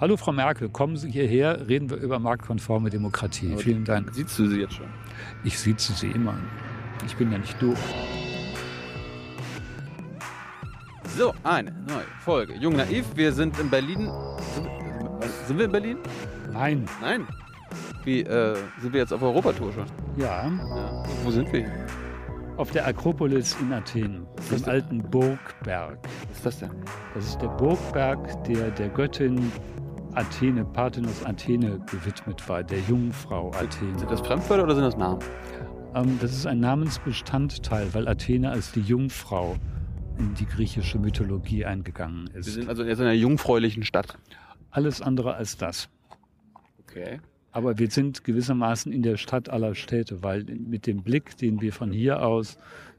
Hallo Frau Merkel, kommen Sie hierher, reden wir über marktkonforme Demokratie. Aber Vielen Dank. Siehst du sie jetzt schon? Ich sieze Sie immer. Ich bin ja nicht doof. So, eine neue Folge. Jung Naiv, wir sind in Berlin. Sind, wir- sind wir in Berlin? Nein. Nein. Wie, äh, sind wir jetzt auf Europatour schon? Ja, Ja. Wo sind wir auf der Akropolis in Athen, dem alten Burgberg. Was ist das denn? Das ist der Burgberg, der der Göttin Athene, Parthenos Athene gewidmet war, der Jungfrau Athene. Sind das Fremdwörter oder sind das Namen? Ähm, das ist ein Namensbestandteil, weil Athene als die Jungfrau in die griechische Mythologie eingegangen Wir ist. sind also jetzt in einer jungfräulichen Stadt. Alles andere als das. Okay. Aber wir sind gewissermaßen in der Stadt aller Städte, weil mit dem Blick, den wir von hier aus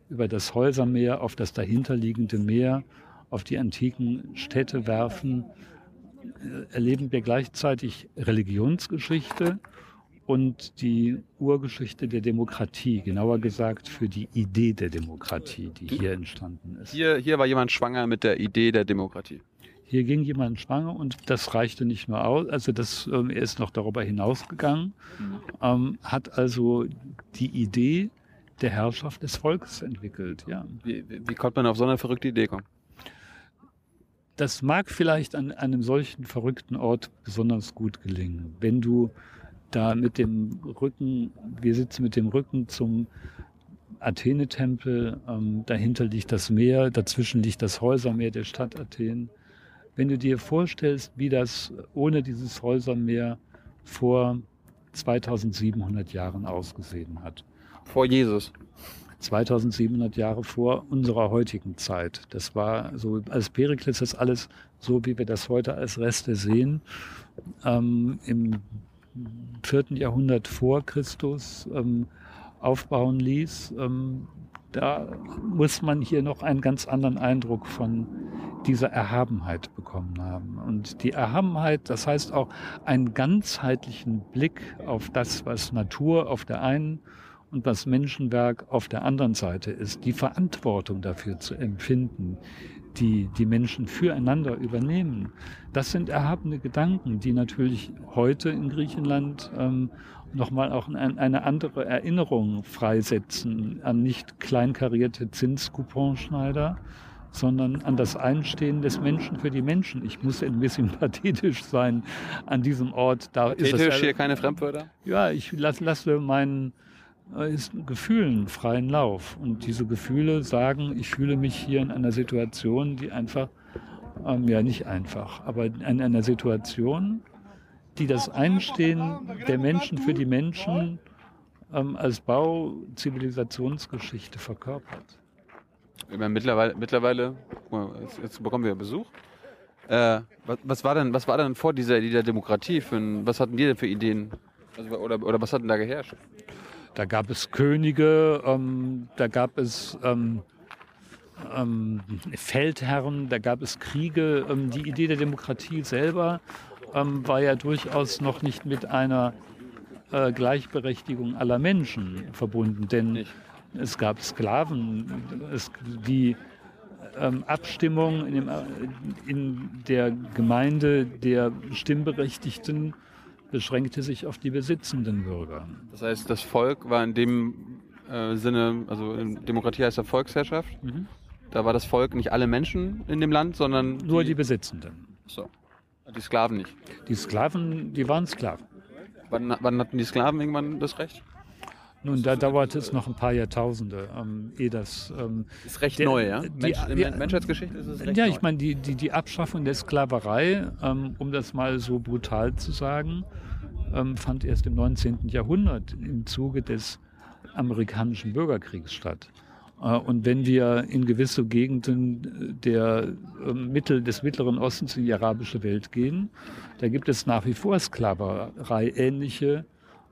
über das Häusermeer auf das dahinterliegende Meer, auf die antiken Städte werfen, erleben wir gleichzeitig Religionsgeschichte und die Urgeschichte der Demokratie, genauer gesagt für die Idee der Demokratie, die hier entstanden ist. Hier, hier war jemand schwanger mit der Idee der Demokratie. Hier ging jemand schwanger und das reichte nicht nur aus. Also das, ähm, er ist noch darüber hinausgegangen, ähm, hat also die Idee der Herrschaft des Volkes entwickelt. Ja, Wie, wie, wie konnte man auf so eine verrückte Idee kommen? Das mag vielleicht an einem solchen verrückten Ort besonders gut gelingen, wenn du da mit dem Rücken, wir sitzen mit dem Rücken zum Athene-Tempel, ähm, dahinter liegt das Meer, dazwischen liegt das Häusermeer der Stadt Athen. Wenn du dir vorstellst, wie das ohne dieses Häusermeer vor 2700 Jahren ausgesehen hat. Vor Jesus. 2700 Jahre vor unserer heutigen Zeit. Das war so, als Perikles das alles so, wie wir das heute als Reste sehen, ähm, im vierten Jahrhundert vor Christus ähm, aufbauen ließ. Ähm, da muss man hier noch einen ganz anderen Eindruck von dieser Erhabenheit bekommen haben. Und die Erhabenheit, das heißt auch einen ganzheitlichen Blick auf das, was Natur auf der einen und was Menschenwerk auf der anderen Seite ist, die Verantwortung dafür zu empfinden, die die Menschen füreinander übernehmen. Das sind erhabene Gedanken, die natürlich heute in Griechenland ähm, nochmal auch ein, eine andere Erinnerung freisetzen an nicht kleinkarierte Zinskuponschneider, sondern an das Einstehen des Menschen für die Menschen. Ich muss ein bisschen pathetisch sein an diesem Ort. Da ist Pathetisch es, hier keine Fremdwörter? ja, ich lass, lasse meinen ist Gefühlen freien Lauf. Und diese Gefühle sagen, ich fühle mich hier in einer Situation, die einfach, ähm, ja nicht einfach, aber in einer Situation, die das Einstehen der Menschen für die Menschen ähm, als Bau Zivilisationsgeschichte verkörpert. Ich meine, mittlerweile, mittlerweile jetzt, jetzt bekommen wir Besuch. Äh, was, was war denn, was war denn vor dieser, dieser Demokratie für ein, was hatten die denn für Ideen? Also, oder, oder was hat denn da geherrscht? Da gab es Könige, ähm, da gab es ähm, ähm, Feldherren, da gab es Kriege. Ähm, die Idee der Demokratie selber ähm, war ja durchaus noch nicht mit einer äh, Gleichberechtigung aller Menschen verbunden, denn es gab Sklaven, es, die ähm, Abstimmung in, dem, äh, in der Gemeinde der Stimmberechtigten beschränkte sich auf die besitzenden Bürger. Das heißt, das Volk war in dem äh, Sinne, also in Demokratie heißt ja Volksherrschaft. Mhm. Da war das Volk nicht alle Menschen in dem Land, sondern Nur die Besitzenden. so, die Sklaven nicht. Die Sklaven, die waren Sklaven. Wann, wann hatten die Sklaven irgendwann das Recht? Nun, da dauerte es noch ein paar Jahrtausende, ähm, ehe das. Ähm, Ist recht Der- neu, ja? die- Mensch, in die- der Menschheitsgeschichte ist es recht ja, neu. ich meine, die, die, die Abschaffung der Sklaverei, ähm, um das mal so brutal zu sagen, ähm, fand erst im 19. Jahrhundert im Zuge des amerikanischen Bürgerkriegs statt. Äh, Und wenn wir in gewisse Gegenden der äh, Mittel, des Mittleren Ostens in die arabische Welt gehen, da gibt es nach wie vor Sklaverei ähnliche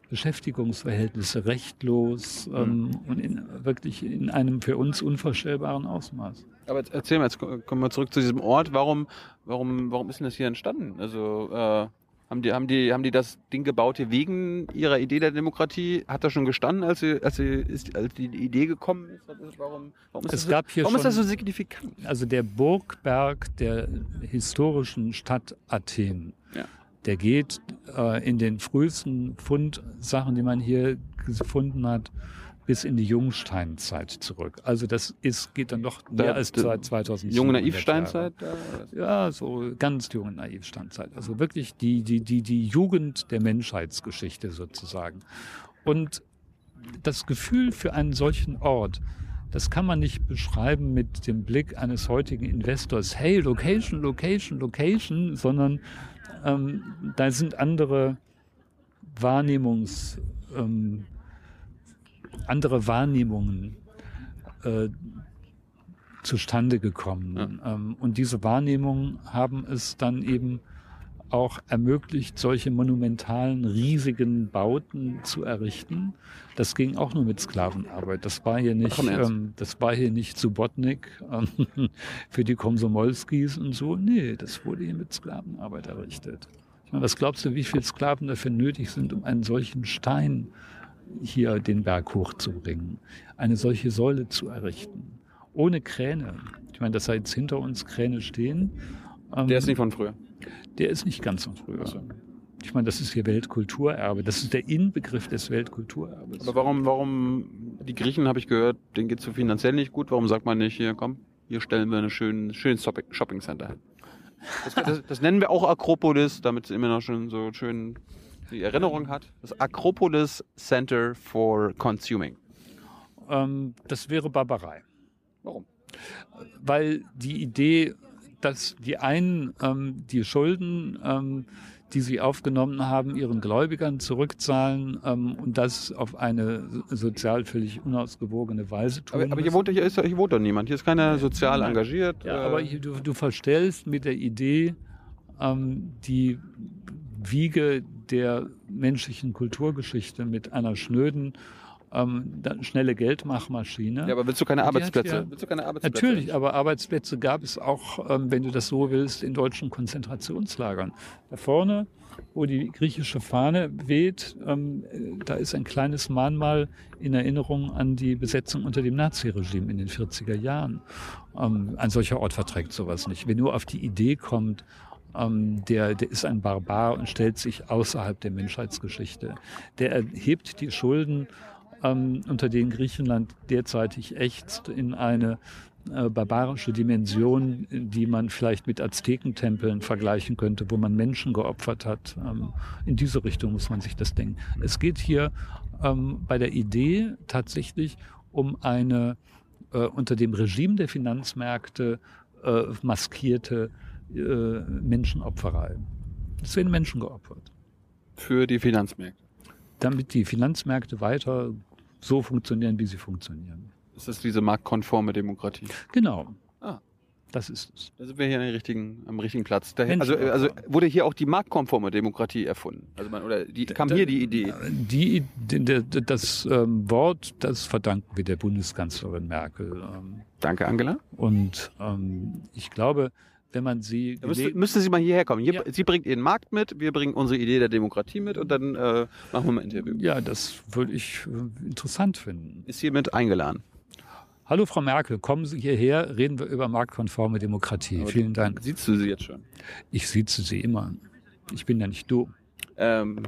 Beschäftigungsverhältnisse, rechtlos ähm, und in, wirklich in einem für uns unvorstellbaren Ausmaß. Aber jetzt erzähl mal, jetzt ko- kommen wir zurück zu diesem Ort. Warum, warum, warum ist denn das hier entstanden? Also, äh, Haben die, haben, die, haben die das Ding gebaut hier wegen ihrer Idee der Demokratie? Hat das schon gestanden, als, sie, als, sie, ist, als die Idee gekommen ist? Warum, warum, ist, Es das, gab so, hier warum ist das so schon- signifikant? Also der Burgberg der historischen Stadt Athen, Ja. Der geht äh, in den frühesten Fundsachen, die man hier gefunden hat, bis in die Jungsteinzeit zurück. Also das ist, geht dann doch mehr Da- als da- seit 2000 Junge Naivsteinzeit? Ja, so ganz junge Naivsteinzeit. Also wirklich die, die, die, die Jugend der Menschheitsgeschichte sozusagen. Und das Gefühl für einen solchen Ort, das kann man nicht beschreiben mit dem Blick eines heutigen Investors, hey, Location, Location, Location, sondern ähm, da sind andere Wahrnehmungs, ähm, andere Wahrnehmungen äh, zustande gekommen. Ähm, und diese Wahrnehmungen haben es dann eben auch ermöglicht, solche monumentalen, riesigen Bauten zu errichten. Das ging auch nur mit Sklavenarbeit. Das war hier nicht, ähm, das war hier nicht Subotnik ähm, für die Komsomolskis und so. Nee, das wurde hier mit Sklavenarbeit errichtet. Ich meine, was glaubst du, wie viele Sklaven dafür nötig sind, um einen solchen Stein hier den Berg hochzubringen, eine solche Säule zu errichten? Ohne Kräne. Ich meine, dass da jetzt hinter uns Kräne stehen. ähm, Der ist nicht von früher. Der ist nicht ganz von früher. Ach so. Ich meine, das ist hier Weltkulturerbe. Das ist der Inbegriff des Weltkulturerbes. Aber warum, warum, die Griechen habe ich gehört, denen geht es so finanziell nicht gut. Warum sagt man nicht, hier komm, hier stellen wir ein schön, schönes Shopping, Center? Das, das, das nennen wir auch Akropolis, damit es immer noch schon so schön die Erinnerung hat. Das Akropolis Center for Consuming. Ähm, das wäre Barbarei. Warum? Weil die Idee, dass die einen ähm, die Schulden, ähm, die sie aufgenommen haben, ihren Gläubigern zurückzahlen ähm, und das auf eine so- sozial völlig unausgewogene Weise tun. Aber, aber hier, wohnt, hier, ist, hier wohnt doch niemand. Hier ist keiner sozial Nein. engagiert. Ja, äh, aber du, du verstellst mit der Idee ähm, die Wiege der menschlichen Kulturgeschichte mit einer schnöden, ähm, schnelle Geldmachmaschine. ja, aber willst du keine Arbeitsplätze? ja- willst du keine Arbeitsplätze? Natürlich, aber Arbeitsplätze gab es auch, ähm, wenn du das so willst, in deutschen Konzentrationslagern. Da vorne, wo die griechische Fahne weht, ähm, äh, da ist ein kleines Mahnmal in Erinnerung an die Besetzung unter dem Naziregime in den 40er Jahren. Ähm, ein solcher Ort verträgt sowas nicht. Wenn nur auf die Idee kommt, ähm, der, der ist ein Barbar und stellt sich außerhalb der Menschheitsgeschichte. Der erhebt die Schulden ähm, unter denen Griechenland derzeitig ächzt, in eine äh, barbarische Dimension, die man vielleicht mit Aztekentempeln vergleichen könnte, wo man Menschen geopfert hat. Ähm, in diese Richtung muss man sich das denken. Es geht hier ähm, bei der Idee tatsächlich um eine äh, unter dem Regime der Finanzmärkte äh, maskierte äh, Menschenopferei. Es werden Menschen geopfert Für die Finanzmärkte. damit die Finanzmärkte weiter so funktionieren, wie sie funktionieren. Das ist diese marktkonforme Demokratie. Genau. Ah. Das ist es. Da sind wir hier richtigen, am richtigen Platz. Da, also, also wurde hier auch die marktkonforme Demokratie erfunden. Also man, oder die, kam hier die Idee. Die, die, die, das ähm, Wort, das verdanken wir der Bundeskanzlerin Merkel. Ähm, Danke, Angela. und ähm, ich glaube, wenn man sie Da müsste, müsste sie mal hierher kommen. Hier, Ja. Sie bringt ihren Markt mit, wir bringen unsere Idee der Demokratie mit und dann äh, machen wir mal ein Interview. ja, das würde ich äh, interessant finden. Ist hiermit eingeladen. Hallo Frau Merkel, kommen Sie hierher, reden wir über marktkonforme Demokratie. Aber Vielen Dank. Siehst du sie jetzt schon? Ich sieze Sie immer. Ich bin ja nicht du. Ähm,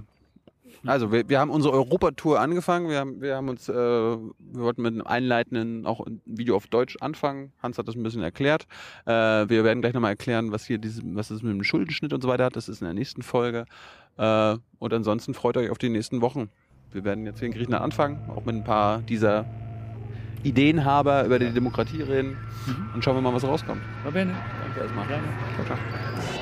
also, wir, wir haben unsere Europatour angefangen. Wir haben, wir haben uns, äh, wir wollten mit einem einleitenden, auch ein Video auf Deutsch anfangen. Hans hat das ein bisschen erklärt. Äh, wir werden gleich nochmal erklären, was hier diese, was es mit dem Schuldenschnitt und so weiter hat. Das ist in der nächsten Folge. Äh, und ansonsten freut euch auf die nächsten Wochen. Wir werden jetzt hier in Griechenland anfangen, auch mit ein paar dieser Ideenhaber über die Demokratie reden und schauen wir mal, was rauskommt. Va bene. Danke erstmal. Gerne. Ciao, ciao.